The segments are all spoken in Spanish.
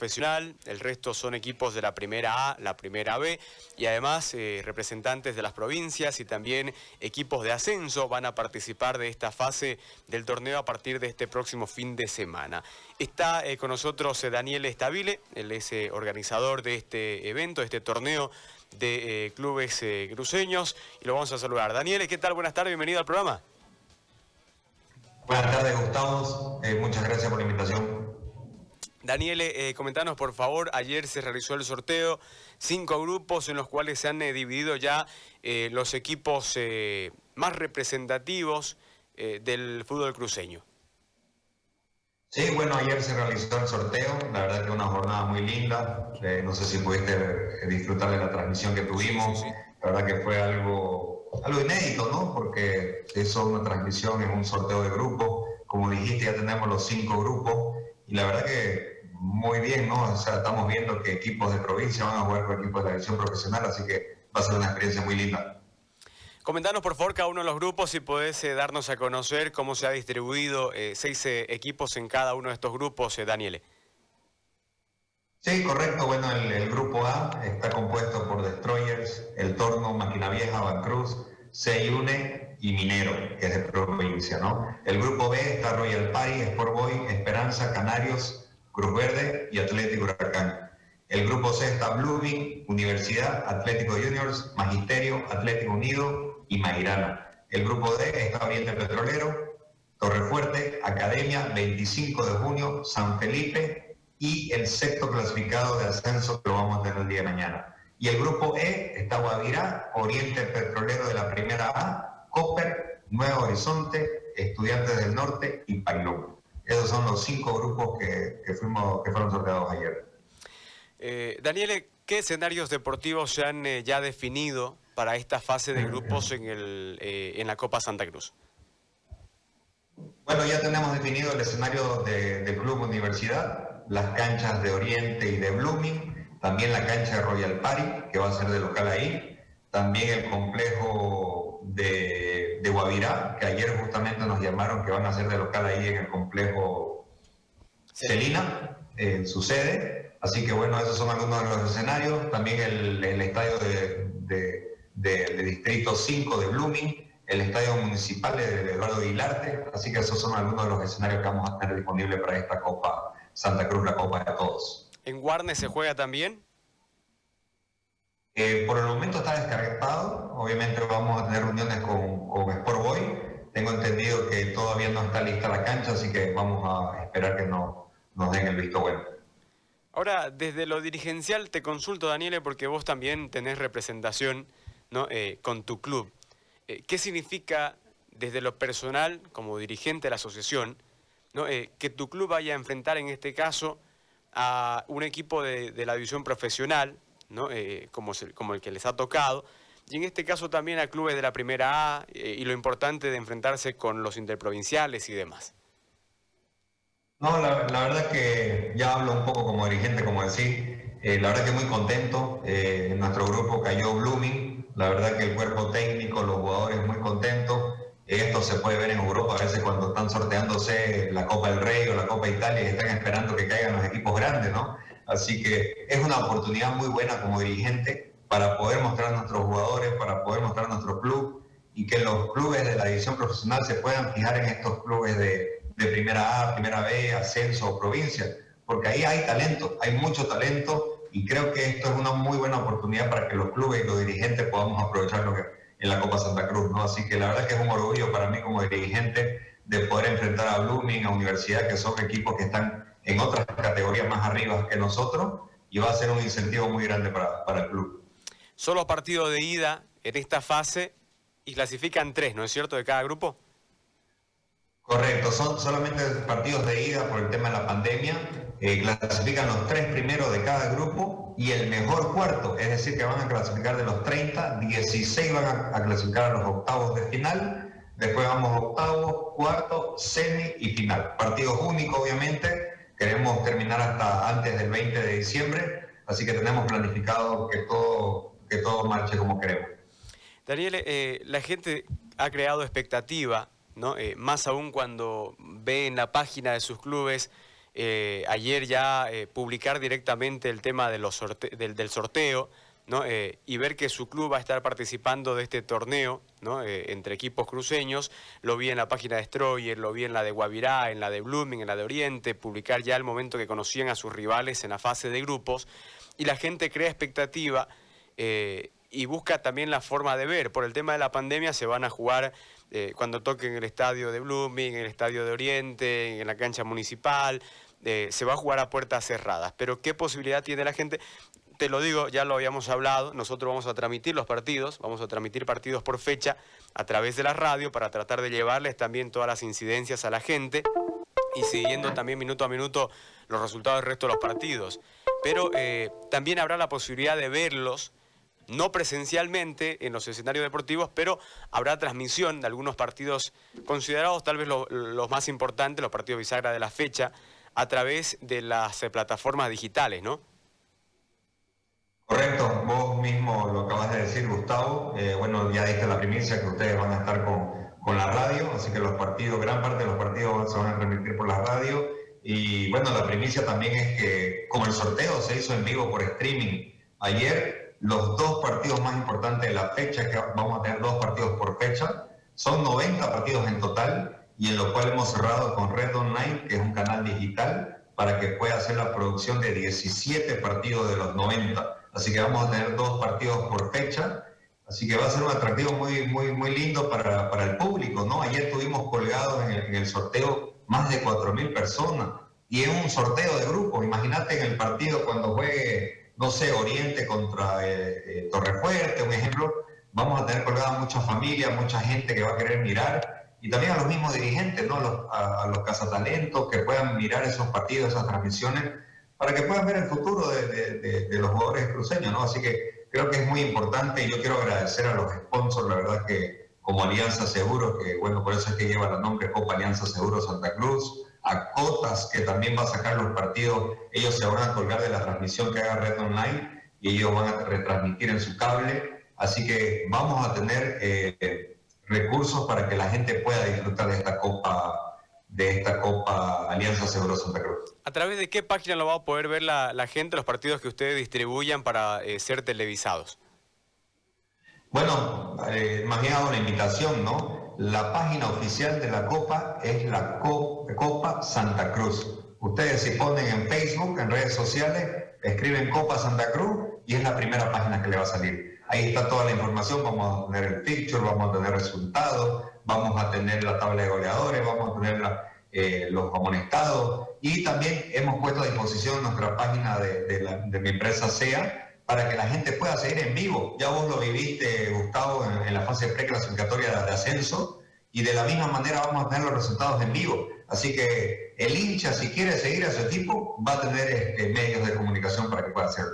profesional, el resto son equipos de la primera A, la primera B y además eh, representantes de las provincias y también equipos de ascenso van a participar de esta fase del torneo a partir de este próximo fin de semana. Está eh, con nosotros eh, Daniel Estabile, él es organizador de este evento, de este torneo de clubes cruceños y lo vamos a saludar. Daniel, ¿qué tal? Buenas tardes, bienvenido al programa. Buenas tardes, Gustavo. muchas gracias por la invitación. Daniel, eh, comentanos por favor, ayer se realizó el sorteo, cinco grupos en los cuales se han eh, dividido ya eh, los equipos más representativos del fútbol cruceño. Sí, bueno, ayer se realizó el sorteo, la verdad que una jornada muy linda, no sé si pudiste disfrutar de la transmisión que tuvimos, la verdad que fue algo, algo inédito, ¿no? Porque eso es una transmisión en un sorteo de grupo, como dijiste ya tenemos los cinco grupos y la verdad que muy bien, ¿no? O sea, estamos viendo que equipos de provincia van a jugar con equipos de la división profesional, así que va a ser una experiencia muy linda. Comentanos por favor cada uno de los grupos y podés eh, darnos a conocer cómo se ha distribuido eh, seis eh, equipos en cada uno de estos grupos, Daniele. Sí, correcto. Bueno, el, grupo A está compuesto por Destroyers, El Torno, Máquina Vieja, Bancruz, Seyune y Minero, que es de provincia, ¿no? El grupo B está Royal Party, Sport Boy, Esperanza, Canarios, Cruz Verde y Atlético Huracán. El grupo C está Blooming, Universidad, Atlético Juniors, Magisterio, Atlético Unido y Mairana. El grupo D está Oriente Petrolero, Torrefuerte, Academia, 25 de junio, San Felipe y el sexto clasificado de ascenso que lo vamos a tener el día de mañana. Y el grupo E está Guavirá, Oriente Petrolero de la primera A, Copper, Nuevo Horizonte, Estudiantes del Norte y Pailón. Esos son los cinco grupos que, fuimos, que fueron sorteados ayer. Eh, Daniele, ¿qué escenarios deportivos se han eh, ya definido para esta fase de grupos en, el, eh, en la Copa Santa Cruz? Bueno, ya tenemos definido el escenario de, de, Club Universidad, las canchas de Oriente y de Blooming, también la cancha de Royal Party, que va a ser de local ahí, también el complejo de de Guavirá, que ayer justamente nos llamaron que van a ser de local ahí en el complejo Celina, en su sede. Así que bueno, esos son algunos de los escenarios. También el, estadio de, Distrito 5 de Blooming, el estadio municipal de Eduardo Guilarte. Así que esos son algunos de los escenarios que vamos a tener disponibles para esta Copa Santa Cruz, la Copa de Todos. ¿En Guarne se juega también? Eh, por el momento está descargado, obviamente vamos a tener reuniones con, con Sport Boy. Tengo entendido que todavía no está lista la cancha, así que vamos a esperar que no, nos den el visto bueno. Ahora, desde lo dirigencial te consulto, Daniele, porque vos también tenés representación ¿no? Eh, con tu club. Eh, ¿Qué significa desde lo personal, como dirigente de la asociación, ¿no? que tu club vaya a enfrentar en este caso a un equipo de, de la división profesional, eh, como, como, el que les ha tocado. Y en este caso también a clubes de la primera A eh, y lo importante de enfrentarse con los interprovinciales y demás. No, la, verdad que ya hablo un poco como dirigente, como decir, eh, la verdad que muy contento. en nuestro grupo cayó Blooming, la verdad que el cuerpo técnico, los jugadores muy contentos. Esto se puede ver en Europa, a veces cuando están sorteándose la Copa del Rey o la Copa Italia y están esperando que caigan los equipos grandes, ¿no? Así que es una oportunidad muy buena como dirigente para poder mostrar a nuestros jugadores, para poder mostrar nuestro club y que los clubes de la división profesional se puedan fijar en estos clubes de, primera A, primera B, ascenso o provincia, porque ahí hay talento, hay mucho talento y creo que esto es una muy buena oportunidad para que los clubes y los dirigentes podamos aprovecharlo en la Copa Santa Cruz, ¿no? Así que la verdad que es un orgullo para mí como dirigente de poder enfrentar a Blooming, a Universidad, que son equipos que están en otras categorías más arriba que nosotros y va a ser un incentivo muy grande para, para el club. Solo partidos de ida en esta fase y clasifican tres, ¿no es cierto, de cada grupo? Correcto, son solamente partidos de ida por el tema de la pandemia. Eh, clasifican los tres primeros de cada grupo y el mejor cuarto, es decir, que van a clasificar de los 30, 16 van a, a clasificar a los octavos de final, después vamos a octavos, cuarto, semi y final. Partidos únicos, obviamente, Queremos terminar hasta antes del 20 de diciembre, así que tenemos planificado que todo, que todo marche como queremos. Daniel, eh, la gente ha creado expectativa, ¿no? Eh, más aún cuando ve en la página de sus clubes eh, ayer ya publicar directamente el tema del, sorteo Eh, y ver que su club va a estar participando de este torneo ¿no? entre equipos cruceños. Lo vi en la página de Stroyer, lo vi en la de Guavirá, en la de Blooming, en la de Oriente, publicar ya el momento que conocían a sus rivales en la fase de grupos y la gente crea expectativa y busca también la forma de ver. Por el tema de la pandemia se van a jugar eh, cuando toquen el estadio de Blooming, en el estadio de Oriente, en la cancha municipal, eh, se va a jugar a puertas cerradas. Pero ¿qué posibilidad tiene la gente? Te lo digo, ya lo habíamos hablado, nosotros vamos a transmitir los partidos, vamos a transmitir partidos por fecha a través de la radio para tratar de llevarles también todas las incidencias a la gente y siguiendo también minuto a minuto los resultados del resto de los partidos. Pero eh, también habrá la posibilidad de verlos no presencialmente en los escenarios deportivos, pero habrá transmisión de algunos partidos considerados tal vez los más importantes, los partidos bisagra de la fecha, a través de las eh, plataformas digitales, ¿no? Correcto, vos mismo lo acabas de decir, Gustavo. Eh, bueno, ya diste la primicia que ustedes van a estar con, con la radio, así que los partidos, gran parte de los partidos se van a transmitir por la radio. Y bueno, la primicia también es que como el sorteo se hizo en vivo por streaming ayer, los dos partidos más importantes de la fecha, que vamos a tener dos partidos por fecha, son 90 partidos en total y en lo cual hemos cerrado con Red Online, que es un canal digital, para que pueda hacer la producción de 17 partidos de los 90. Así que vamos a tener dos partidos por fecha. Así que va a ser un atractivo muy, muy, muy lindo para, para el público, ¿no? Ayer tuvimos colgados en el, sorteo más de 4.000 personas y es un sorteo de grupo. Imagínate en el partido cuando juegue no sé, Oriente contra eh, eh, Torrefuerte, un ejemplo, vamos a tener colgada mucha familia, mucha gente que va a querer mirar y también a los mismos dirigentes, ¿no? a, los cazatalentos que puedan mirar esos partidos, esas transmisiones, para que puedan ver el futuro de, los jugadores cruceños, ¿no? Así que creo que es muy importante y yo quiero agradecer a los sponsors, la verdad que como Alianza Seguro, que bueno, por eso es que lleva el nombre Copa Alianza Seguro Santa Cruz, a Cotas, que también va a sacar los partidos, ellos se van a colgar de la transmisión que haga Red Online y ellos van a retransmitir en su cable. Así que vamos a tener eh, recursos para que la gente pueda disfrutar de esta Copa de esta Copa Alianza Seguro Santa Cruz. ¿A través de qué página lo va a poder ver la, gente, los partidos que ustedes distribuyan para eh, ser televisados? Bueno, eh, más bien una invitación, ¿no? La página oficial de la Copa es la Copa Santa Cruz. Ustedes si ponen en Facebook, en redes sociales, escriben Copa Santa Cruz y es la primera página que le va a salir. Ahí está toda la información, vamos a tener el picture, vamos a tener resultados, vamos a tener la tabla de goleadores, vamos a tener eh, los amonestados y también hemos puesto a disposición nuestra página de, mi empresa SEA para que la gente pueda seguir en vivo. Ya vos lo viviste, Gustavo, en, la fase preclasificatoria de, de ascenso y de la misma manera vamos a tener los resultados en vivo. Así que el hincha, si quiere seguir a su equipo, va a tener este, medios de comunicación para que pueda hacerlo.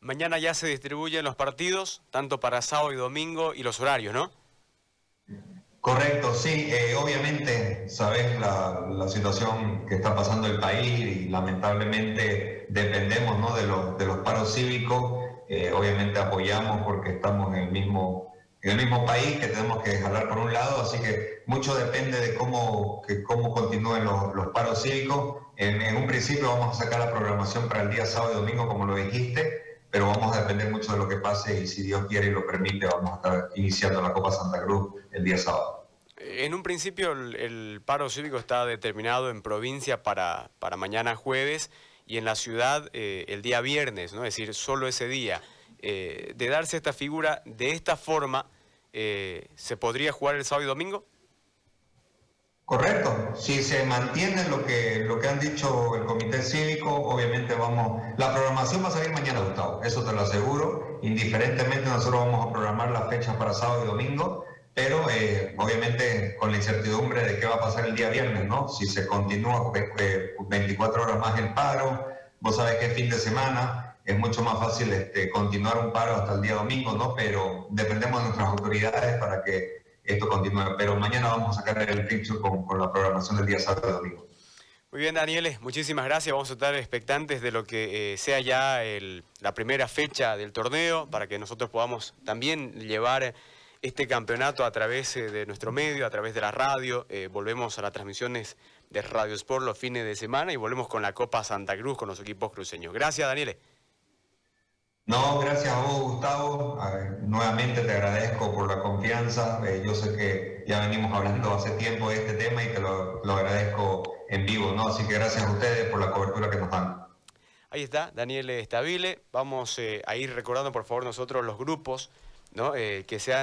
Mañana ya se distribuyen los partidos, tanto para sábado y domingo, y los horarios, ¿no? Correcto, sí. Eh, obviamente, sabes la, situación que está pasando el país y lamentablemente dependemos ¿no? de, los, de los paros cívicos eh, obviamente apoyamos porque estamos en el mismo en el mismo país que tenemos que jalar por un lado, así que mucho depende de cómo, que, cómo continúen los, los paros cívicos. En, un principio vamos a sacar la programación para el día sábado y domingo, como lo dijiste, pero vamos a depender mucho de lo que pase y si Dios quiere y lo permite, vamos a estar iniciando la Copa Santa Cruz el día sábado. En un principio el, paro cívico está determinado en provincia para, para mañana jueves y en la ciudad eh, el día viernes, ¿no? es decir, solo ese día. Eh, de darse esta figura de esta forma, eh, ¿se podría jugar el sábado y domingo? Correcto, si se mantiene lo que, lo que han dicho el comité cívico, obviamente vamos, la programación va a salir mañana, Gustavo, eso te lo aseguro, indiferentemente nosotros vamos a programar las fechas para sábado y domingo, pero eh, obviamente con la incertidumbre de qué va a pasar el día viernes, ¿no? Si se continúa 24 horas más el paro, vos sabés que es fin de semana, es mucho más fácil este, continuar un paro hasta el día domingo, ¿no? Pero dependemos de nuestras autoridades para que esto continúe. Pero mañana vamos a sacar el picture con, con la programación del día sábado y domingo. Muy bien, Danieles, muchísimas gracias. Vamos a estar expectantes de lo que eh, sea ya el, la primera fecha del torneo para que nosotros podamos también llevar este campeonato a través eh, de nuestro medio, a través de la radio. Eh, volvemos a las transmisiones de Radio Sport los fines de semana y volvemos con la Copa Santa Cruz con los equipos cruceños. Gracias, Daniele. No, gracias a vos, Gustavo. nuevamente te agradezco por la confianza. Eh, yo sé que ya venimos hablando hace tiempo de este tema y te lo, agradezco en vivo, ¿no? Así que gracias a ustedes por la cobertura que nos dan. Ahí está, Daniel Estabile. Vamos eh, a ir recordando, por favor, nosotros los grupos ¿no? Eh, que se han